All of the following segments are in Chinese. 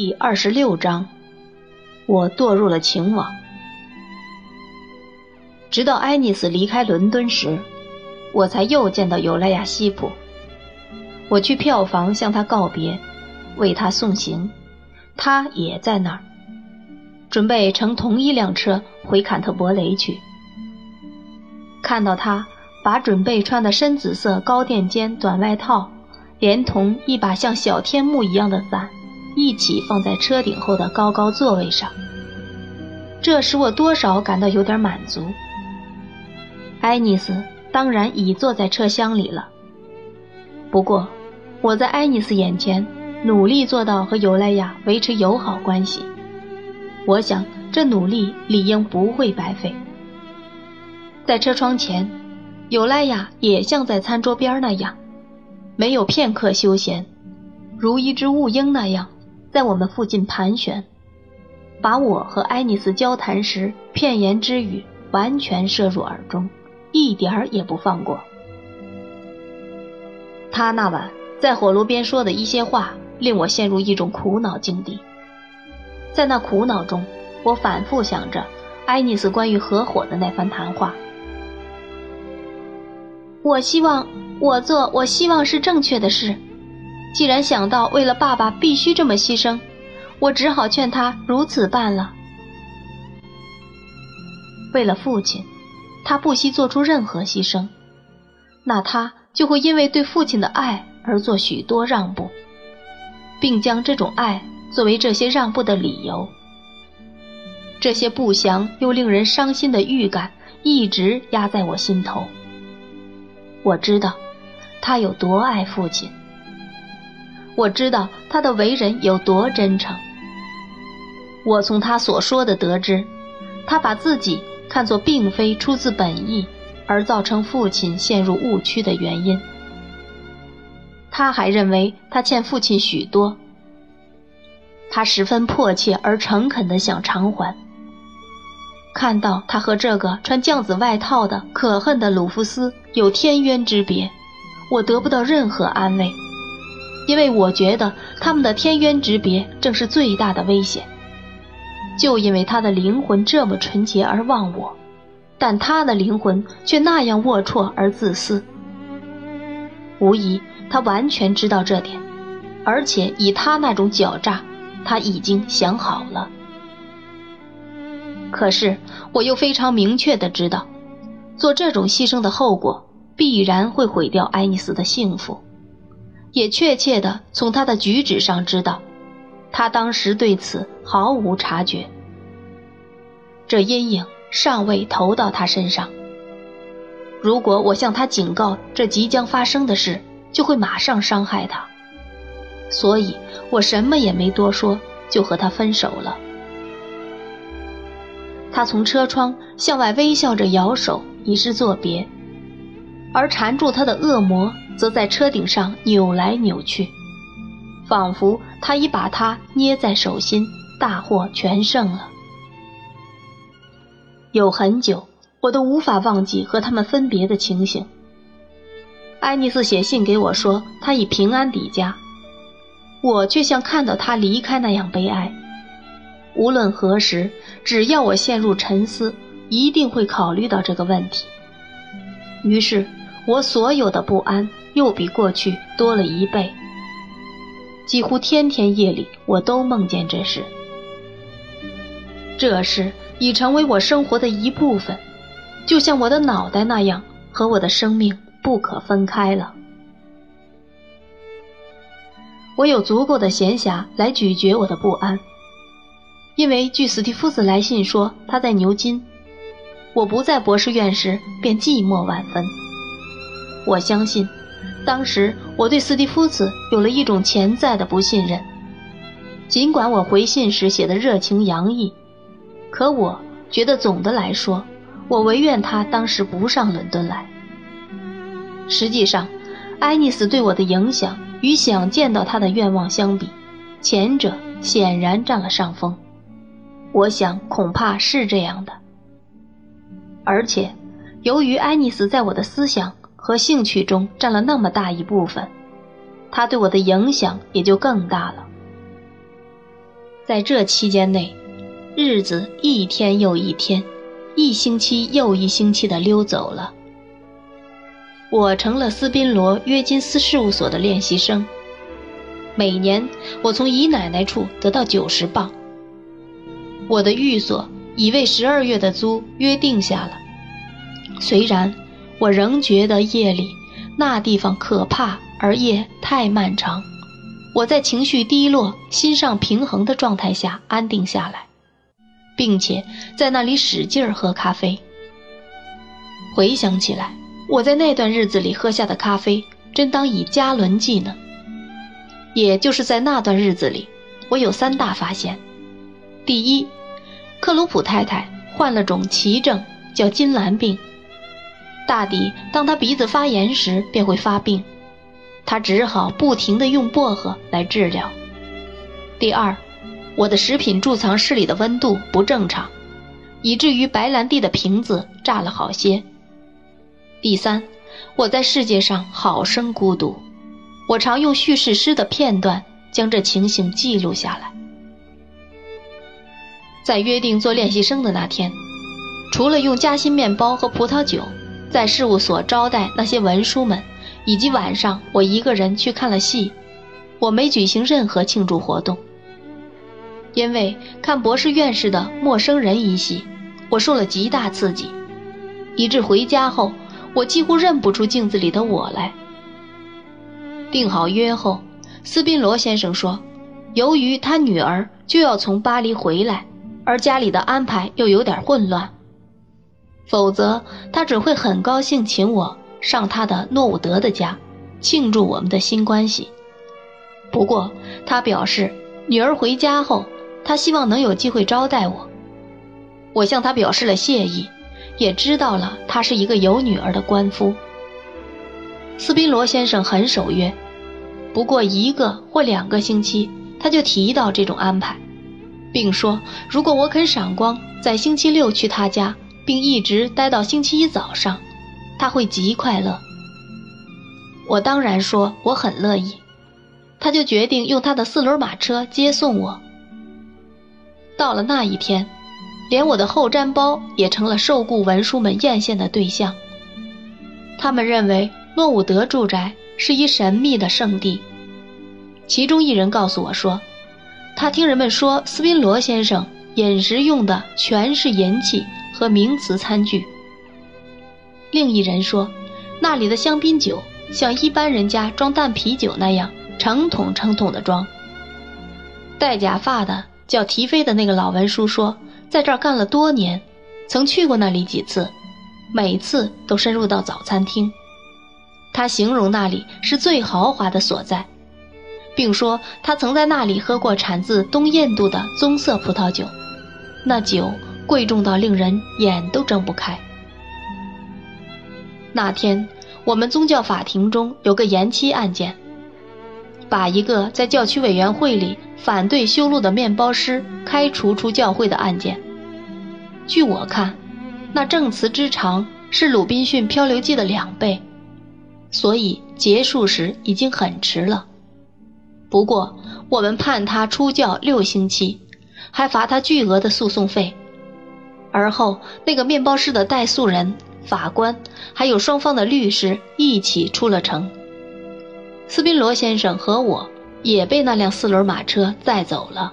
第二十六章，我堕入了情网。直到爱丽丝离开伦敦时，我才又见到尤莱亚·西普。我去票房向她告别，为她送行，她也在那儿，准备乘同一辆车回坎特伯雷去。看到她把准备穿的深紫色高垫肩短外套，连同一把像小天幕一样的伞。一起放在车顶后的高高座位上，这使我多少感到有点满足。爱丽丝当然已坐在车厢里了，不过我在爱丽丝眼前努力做到和尤莱娅维持友好关系，我想这努力理应不会白费。在车窗前，尤莱娅也像在餐桌边那样，没有片刻休闲，如一只雾鹰那样。在我们附近盘旋，把我和爱丽丝交谈时片言之语完全摄入耳中，一点儿也不放过。他那晚在火炉边说的一些话，令我陷入一种苦恼境地。在那苦恼中，我反复想着爱丽丝关于合伙的那番谈话。我希望我做我希望是正确的事。既然想到为了爸爸必须这么牺牲，我只好劝他如此办了。为了父亲，他不惜做出任何牺牲，那他就会因为对父亲的爱而做许多让步，并将这种爱作为这些让步的理由。这些不祥又令人伤心的预感一直压在我心头。我知道，他有多爱父亲。我知道他的为人有多真诚。我从他所说的得知，他把自己看作并非出自本意而造成父亲陷入误区的原因。他还认为他欠父亲许多，他十分迫切而诚恳地想偿还。看到他和这个穿绛紫外套的可恨的鲁夫斯有天渊之别，我得不到任何安慰。因为我觉得他们的天渊之别正是最大的危险。就因为他的灵魂这么纯洁而忘我，但他的灵魂却那样龌龊而自私。无疑，他完全知道这点，而且以他那种狡诈，他已经想好了。可是，我又非常明确的知道，做这种牺牲的后果必然会毁掉爱丽丝的幸福。也确切地从他的举止上知道，他当时对此毫无察觉。这阴影尚未投到他身上。如果我向他警告这即将发生的事，就会马上伤害他。所以我什么也没多说，就和他分手了。他从车窗向外微笑着摇手，以示作别，而缠住他的恶魔。则在车顶上扭来扭去，仿佛他已把他捏在手心，大获全胜了。有很久，我都无法忘记和他们分别的情形。爱丽丝写信给我说，他已平安抵家，我却像看到他离开那样悲哀。无论何时，只要我陷入沉思，一定会考虑到这个问题。于是，我所有的不安。又比过去多了一倍。几乎天天夜里，我都梦见这事。这事已成为我生活的一部分，就像我的脑袋那样，和我的生命不可分开了。我有足够的闲暇来咀嚼我的不安，因为据史蒂夫斯来信说他在牛津，我不在博士院时便寂寞万分。我相信。当时我对斯蒂夫斯有了一种潜在的不信任，尽管我回信时写的热情洋溢，可我觉得总的来说，我唯愿他当时不上伦敦来。实际上，爱丽丝对我的影响与想见到他的愿望相比，前者显然占了上风。我想恐怕是这样的，而且由于爱丽丝在我的思想。和兴趣中占了那么大一部分，他对我的影响也就更大了。在这期间内，日子一天又一天，一星期又一星期的溜走了。我成了斯宾罗约金斯事务所的练习生。每年我从姨奶奶处得到九十磅。我的寓所已为十二月的租约定下了。虽然我仍觉得夜里那地方可怕，而夜太漫长。我在情绪低落、心上平衡的状态下安定下来，并且在那里使劲儿喝咖啡。回想起来，我在那段日子里喝下的咖啡，真当以加仑计呢。也就是在那段日子里，我有三大发现：第一，克鲁普太太患了种奇症，叫金兰病。大抵当他鼻子发炎时，便会发病。他只好不停地用薄荷来治疗。第二，我的食品贮藏室里的温度不正常，以至于白兰地的瓶子炸了好些。第三，我在世界上好生孤独。我常用叙事诗的片段将这情形记录下来。在约定做练习生的那天，除了用夹心面包和葡萄酒，在事务所招待那些文书们。以及晚上，我一个人去看了戏，我没举行任何庆祝活动。因为看博士院士的《陌生人》一戏，我受了极大刺激，以致回家后我几乎认不出镜子里的我来。定好约后，斯宾罗先生说，由于他女儿就要从巴黎回来，而家里的安排又有点混乱，否则他只会很高兴请我。上他的诺伍德的家，庆祝我们的新关系。不过，他表示女儿回家后，他希望能有机会招待我。我向他表示了谢意，也知道了他是一个有女儿的官夫。斯宾罗先生很守约，不过一个或两个星期，他就提到这种安排，并说如果我肯赏光，在星期六去他家，并一直待到星期一早上。他会极快乐。我当然说我很乐意，他就决定用他的四轮马车接送我。到了那一天，连我的后毡包也成了受雇文书们艳羡的对象。他们认为诺伍德住宅是一神秘的圣地。其中一人告诉我说，他听人们说斯宾罗先生饮食用的全是银器和名瓷餐具。另一人说，那里的香槟酒像一般人家装淡啤酒那样，成桶成桶的装。戴假发的叫提菲的那个老文书说，在这儿干了多年，曾去过那里几次，每次都深入到早餐厅。他形容那里是最豪华的所在，并说他曾在那里喝过产自东印度的棕色葡萄酒，那酒贵重到令人眼都睁不开。那天，我们宗教法庭中有个延期案件，把一个在教区委员会里反对修路的面包师开除出教会的案件。据我看，那证词之长是《鲁滨逊漂流记》的两倍，所以结束时已经很迟了。不过，我们判他出教六星期，还罚他巨额的诉讼费。而后，那个面包师的代诉人。法官还有双方的律师一起出了城。斯宾罗先生和我也被那辆四轮马车载走了。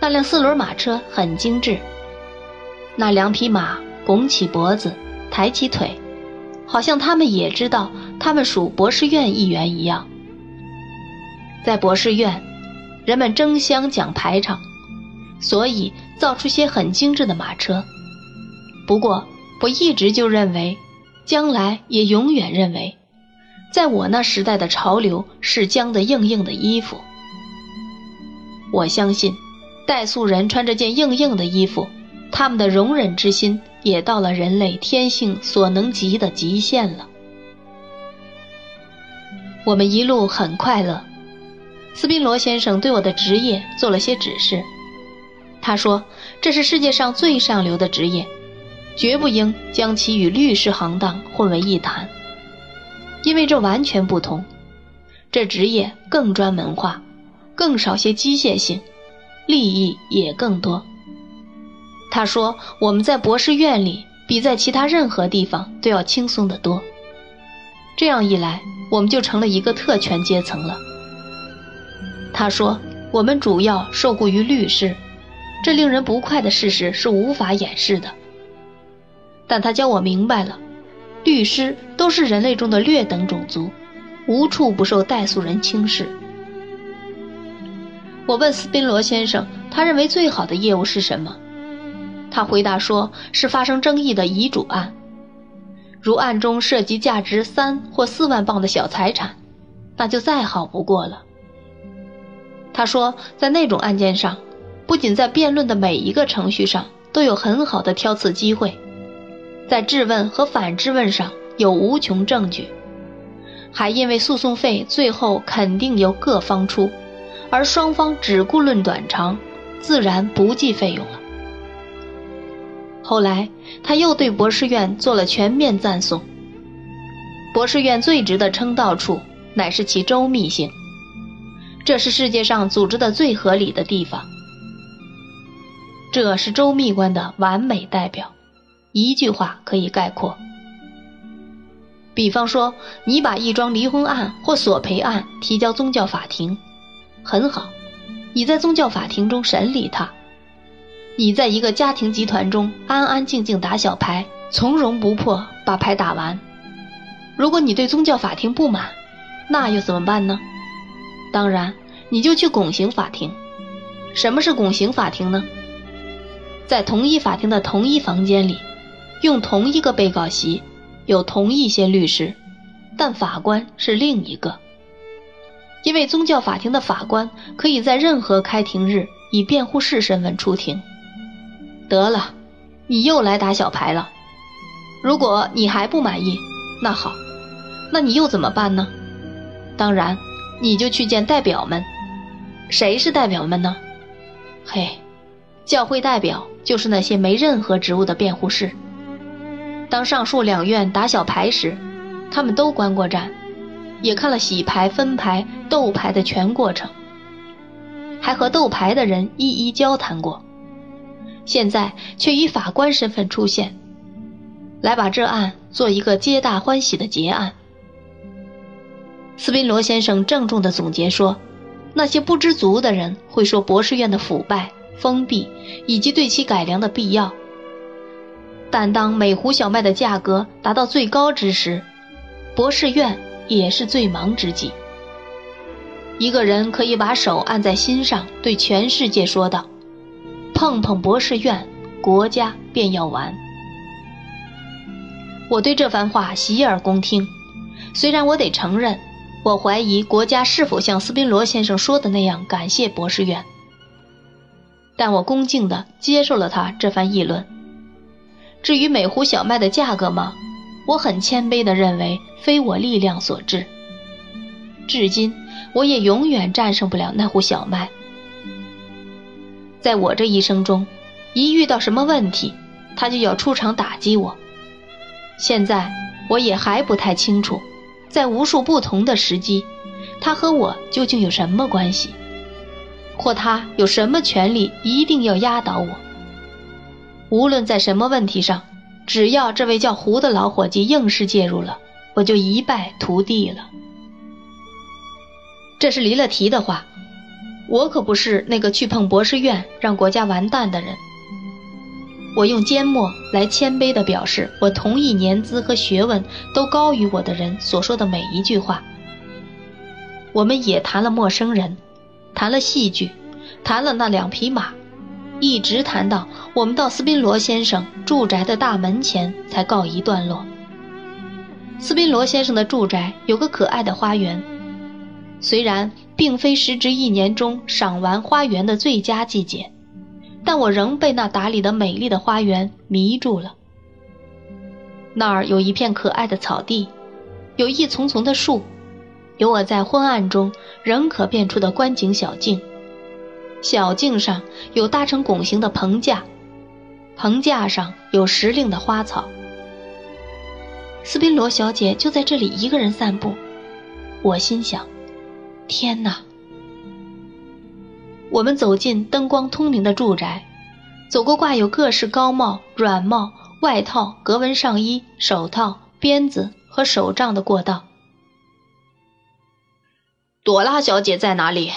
那辆四轮马车很精致，那两匹马拱起脖子，抬起腿，好像他们也知道他们属博士院议员一样。在博士院，人们争相讲排场，所以造出些很精致的马车。不过。我一直就认为，将来也永远认为，在我那时代的潮流是僵的硬硬的衣服。我相信，代素人穿着件硬硬的衣服，他们的容忍之心也到了人类天性所能及的极限了。我们一路很快乐。斯宾罗先生对我的职业做了些指示，他说这是世界上最上流的职业。绝不应将其与律师行当混为一谈，因为这完全不同。这职业更专门化，更少些机械性，利益也更多。他说：“我们在博士院里比在其他任何地方都要轻松得多。这样一来，我们就成了一个特权阶层了。”他说：“我们主要受雇于律师，这令人不快的事实是无法掩饰的。但他教我明白了，律师都是人类中的劣等种族，无处不受代诉人轻视。”我问斯宾罗先生，他认为最好的业务是什么？他回答说：“是发生争议的遗嘱案，如案中涉及价值三或四万镑的小财产，那就再好不过了。”他说，在那种案件上，不仅在辩论的每一个程序上都有很好的挑刺机会，在质问和反质问上有无穷证据，还因为诉讼费最后肯定由各方出。而双方只顾论短长，自然不计费用了。后来，他又对博士院做了全面赞颂。博士院最值得称道处，乃是其周密性。这是世界上组织的最合理的地方。这是周密观的完美代表，一句话可以概括。比方说，你把一桩离婚案或索赔案提交宗教法庭。很好，你在宗教法庭中审理他；你在一个家庭集团中安安静静打小牌，从容不迫把牌打完。如果你对宗教法庭不满，那又怎么办呢？当然，你就去拱形法庭。什么是拱形法庭呢？在同一法庭的同一房间里，用同一个被告席，有同一些律师，但法官是另一个。因为宗教法庭的法官可以在任何开庭日以辩护士身份出庭。得了，你又来打小牌了。如果你还不满意，那好，那你又怎么办呢？当然，你就去见代表们。谁是代表们呢？嘿，教会代表就是那些没任何职务的辩护士。当上述两院打小牌时，他们都观过战。也看了洗牌、分牌、斗牌的全过程，还和斗牌的人一一交谈过。现在却以法官身份出现，来把这案做一个皆大欢喜的结案。斯宾罗先生郑重地总结说：“那些不知足的人会说博士院的腐败、封闭以及对其改良的必要，但当每壶小麦的价格达到最高之时，博士院。”也是最忙之际。一个人可以把手按在心上，对全世界说道：“碰碰博士院，国家便要完。”我对这番话洗耳恭听。虽然我得承认，我怀疑国家是否像斯宾罗先生说的那样感谢博士院，但我恭敬地接受了他这番议论。至于每壶小麦的价格吗？我很谦卑地认为，非我力量所致。至今，我也永远战胜不了那壶小麦。在我这一生中，一遇到什么问题，他就要出场打击我。现在，我也还不太清楚，在无数不同的时机，他和我究竟有什么关系，或他有什么权利一定要压倒我。无论在什么问题上。只要这位叫胡的老伙计硬是介入了，我就一败涂地了。这是离了题的话，我可不是那个去碰博士院让国家完蛋的人。我用缄默来谦卑地表示，我同意年资和学问都高于我的人所说的每一句话。我们也谈了陌生人，谈了戏剧，谈了那两匹马。一直谈到我们到斯宾罗先生住宅的大门前，才告一段落。斯宾罗先生的住宅有个可爱的花园，虽然并非时值一年中赏玩花园的最佳季节，但我仍被那打理的美丽的花园迷住了。那儿有一片可爱的草地，有一丛丛的树，有我在昏暗中仍可辨出的观景小径。小径上有搭成拱形的棚架，棚架上有时令的花草。斯宾罗小姐就在这里一个人散步，我心想：天哪！我们走进灯光通明的住宅，走过挂有各式高帽、软帽、外套、格纹上衣、手套、鞭子和手杖的过道。朵拉小姐在哪里？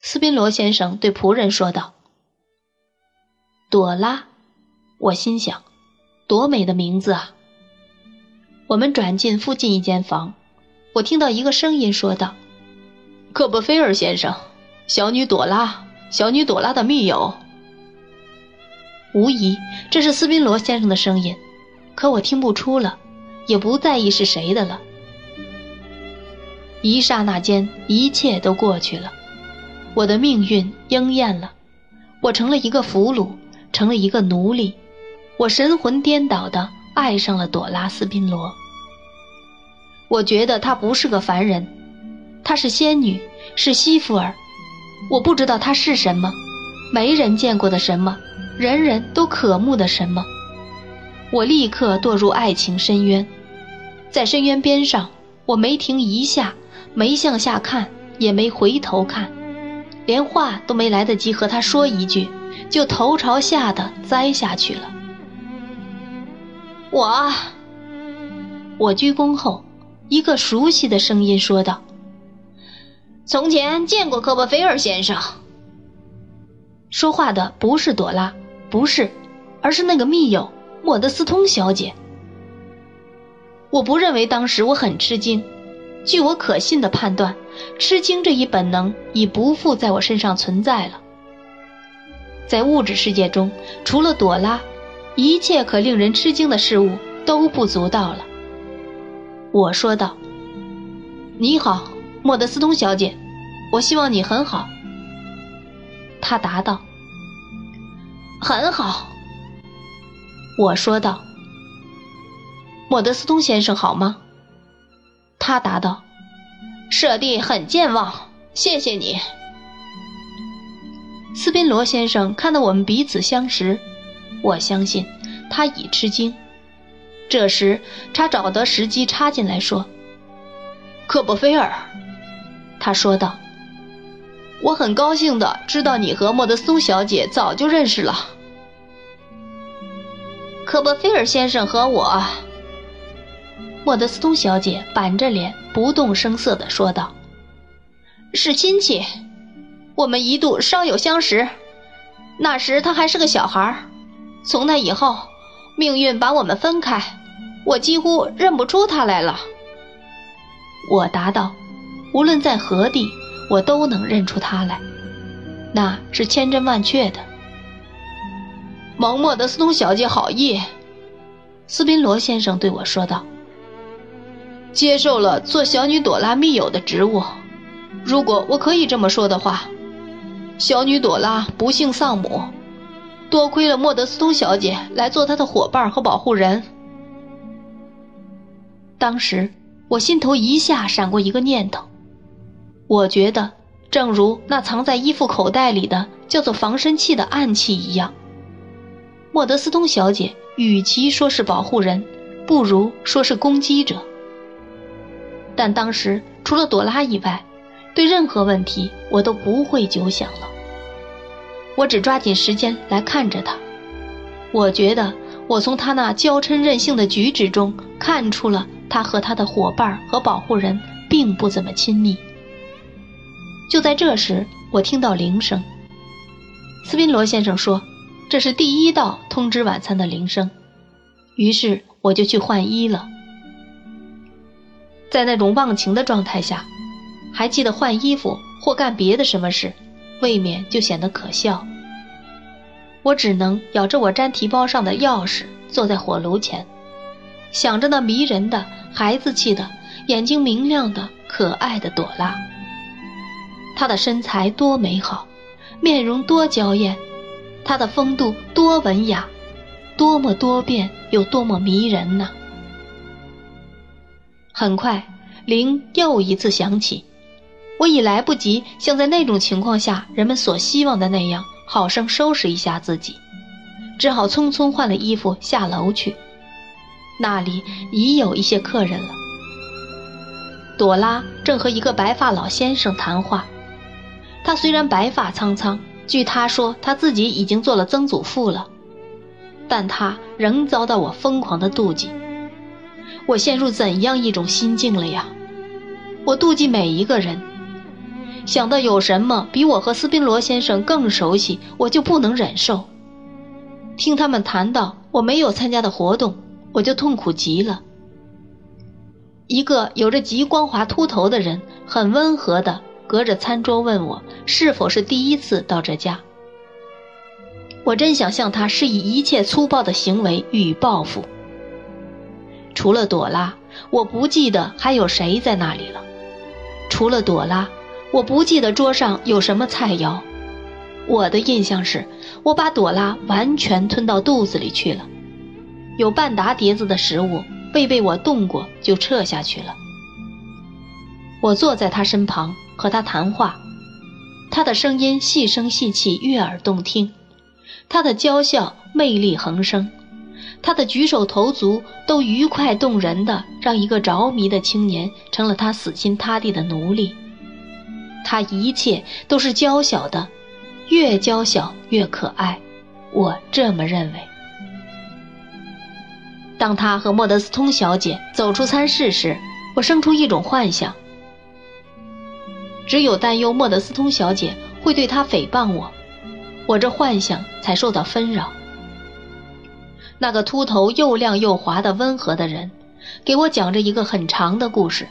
斯宾罗先生对仆人说道。朵拉，我心想，多美的名字啊！我们转进附近一间房，我听到一个声音说道：“科波菲尔先生，小女朵拉，小女朵拉的密友。”无疑，这是斯宾罗先生的声音，可我听不出了，也不在意是谁的了。一刹那间，一切都过去了，我的命运应验了，我成了一个俘虏，成了一个奴隶，我神魂颠倒的爱上了朵拉斯宾罗。我觉得她不是个凡人，她是仙女，是西弗尔，我不知道她是什么，没人见过的什么，人人都渴慕的什么。我立刻堕入爱情深渊，在深渊边上，我没停一下。没向下看，也没回头看，连话都没来得及和他说一句，就头朝下的栽下去了。我，我鞠躬后，一个熟悉的声音说道：“从前见过科波菲尔先生。”说话的不是朵拉，不是，而是那个密友莫德斯通小姐。我不认为当时我很吃惊。据我可信的判断，吃惊这一本能已不复在我身上存在了。在物质世界中，除了朵拉，一切可令人吃惊的事物都不足道了。我说道：“你好，莫德斯通小姐，我希望你很好。”她答道：“很好。”我说道：“莫德斯通先生好吗？”他答道：“舍弟很健忘，谢谢你。”斯宾罗先生看到我们彼此相识，我相信他已吃惊。这时，他找得时机插进来说：“科波菲尔。”他说道：“我很高兴的知道你和莫德苏小姐早就认识了。”科波菲尔先生和我。莫德斯通小姐板着脸，不动声色地说道：“是亲戚，我们一度稍有相识。那时他还是个小孩儿从那以后，命运把我们分开，我几乎认不出他来了。”我答道：“无论在何地，我都能认出他来，那是千真万确的。”蒙莫德斯通小姐好意，斯宾罗先生对我说道。接受了做小女朵拉密友的职务，如果我可以这么说的话，小女朵拉不幸丧母，多亏了莫德斯通小姐来做她的伙伴和保护人。当时我心头一下闪过一个念头，我觉得正如那藏在衣服口袋里的叫做防身器的暗器一样，莫德斯通小姐与其说是保护人，不如说是攻击者。但当时除了朵拉以外，对任何问题我都不会久想了。我只抓紧时间来看着他。我觉得我从他那娇嗔任性的举止中看出了他和他的伙伴和保护人并不怎么亲密。就在这时，我听到铃声。斯宾罗先生说：“这是第一道通知晚餐的铃声。”于是我就去换衣了。在那种忘情的状态下，还记得换衣服或干别的什么事，未免就显得可笑。我只能咬着我粘提包上的钥匙，坐在火炉前，想着那迷人的、孩子气的、眼睛明亮的、可爱的朵拉。她的身材多美好，面容多娇艳，她的风度多文雅，多么多变又多么迷人呢！很快，铃又一次响起。我已来不及像在那种情况下人们所希望的那样，好生收拾一下自己，只好匆匆换了衣服下楼去。那里已有一些客人了。朵拉正和一个白发老先生谈话，他虽然白发苍苍，据他说他自己已经做了曾祖父了，但他仍遭到我疯狂的妒忌。我陷入怎样一种心境了呀？我妒忌每一个人，想到有什么比我和斯宾罗先生更熟悉，我就不能忍受。听他们谈到我没有参加的活动，我就痛苦极了。一个有着极光滑秃头的人，很温和的隔着餐桌问我是否是第一次到这家。我真想向他施以一切粗暴的行为予以报复。除了朵拉，我不记得还有谁在那里了。除了朵拉，我不记得桌上有什么菜肴。我的印象是，我把朵拉完全吞到肚子里去了。有半打碟子的食物。未被我动过，就撤下去了。我坐在他身旁和他谈话，他的声音细声细气，悦耳动听；他的娇笑魅力横生，他的举手投足都愉快动人的，让一个着迷的青年成了他死心塌地的奴隶。他一切都是娇小的，越娇小越可爱，我这么认为。当他和莫德斯通小姐走出餐室时，我生出一种幻想：只有担忧莫德斯通小姐会对他诽谤我，我这幻想才受到纷扰。那个秃头又亮又滑的温和的人，给我讲着一个很长的故事，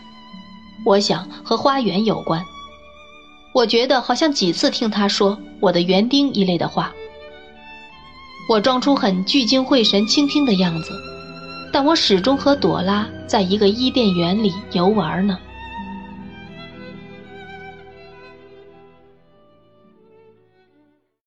我想和花园有关。我觉得好像几次听他说“我的园丁”一类的话，我装出很聚精会神倾听的样子。但我始终和朵拉在一个伊甸园里游玩呢。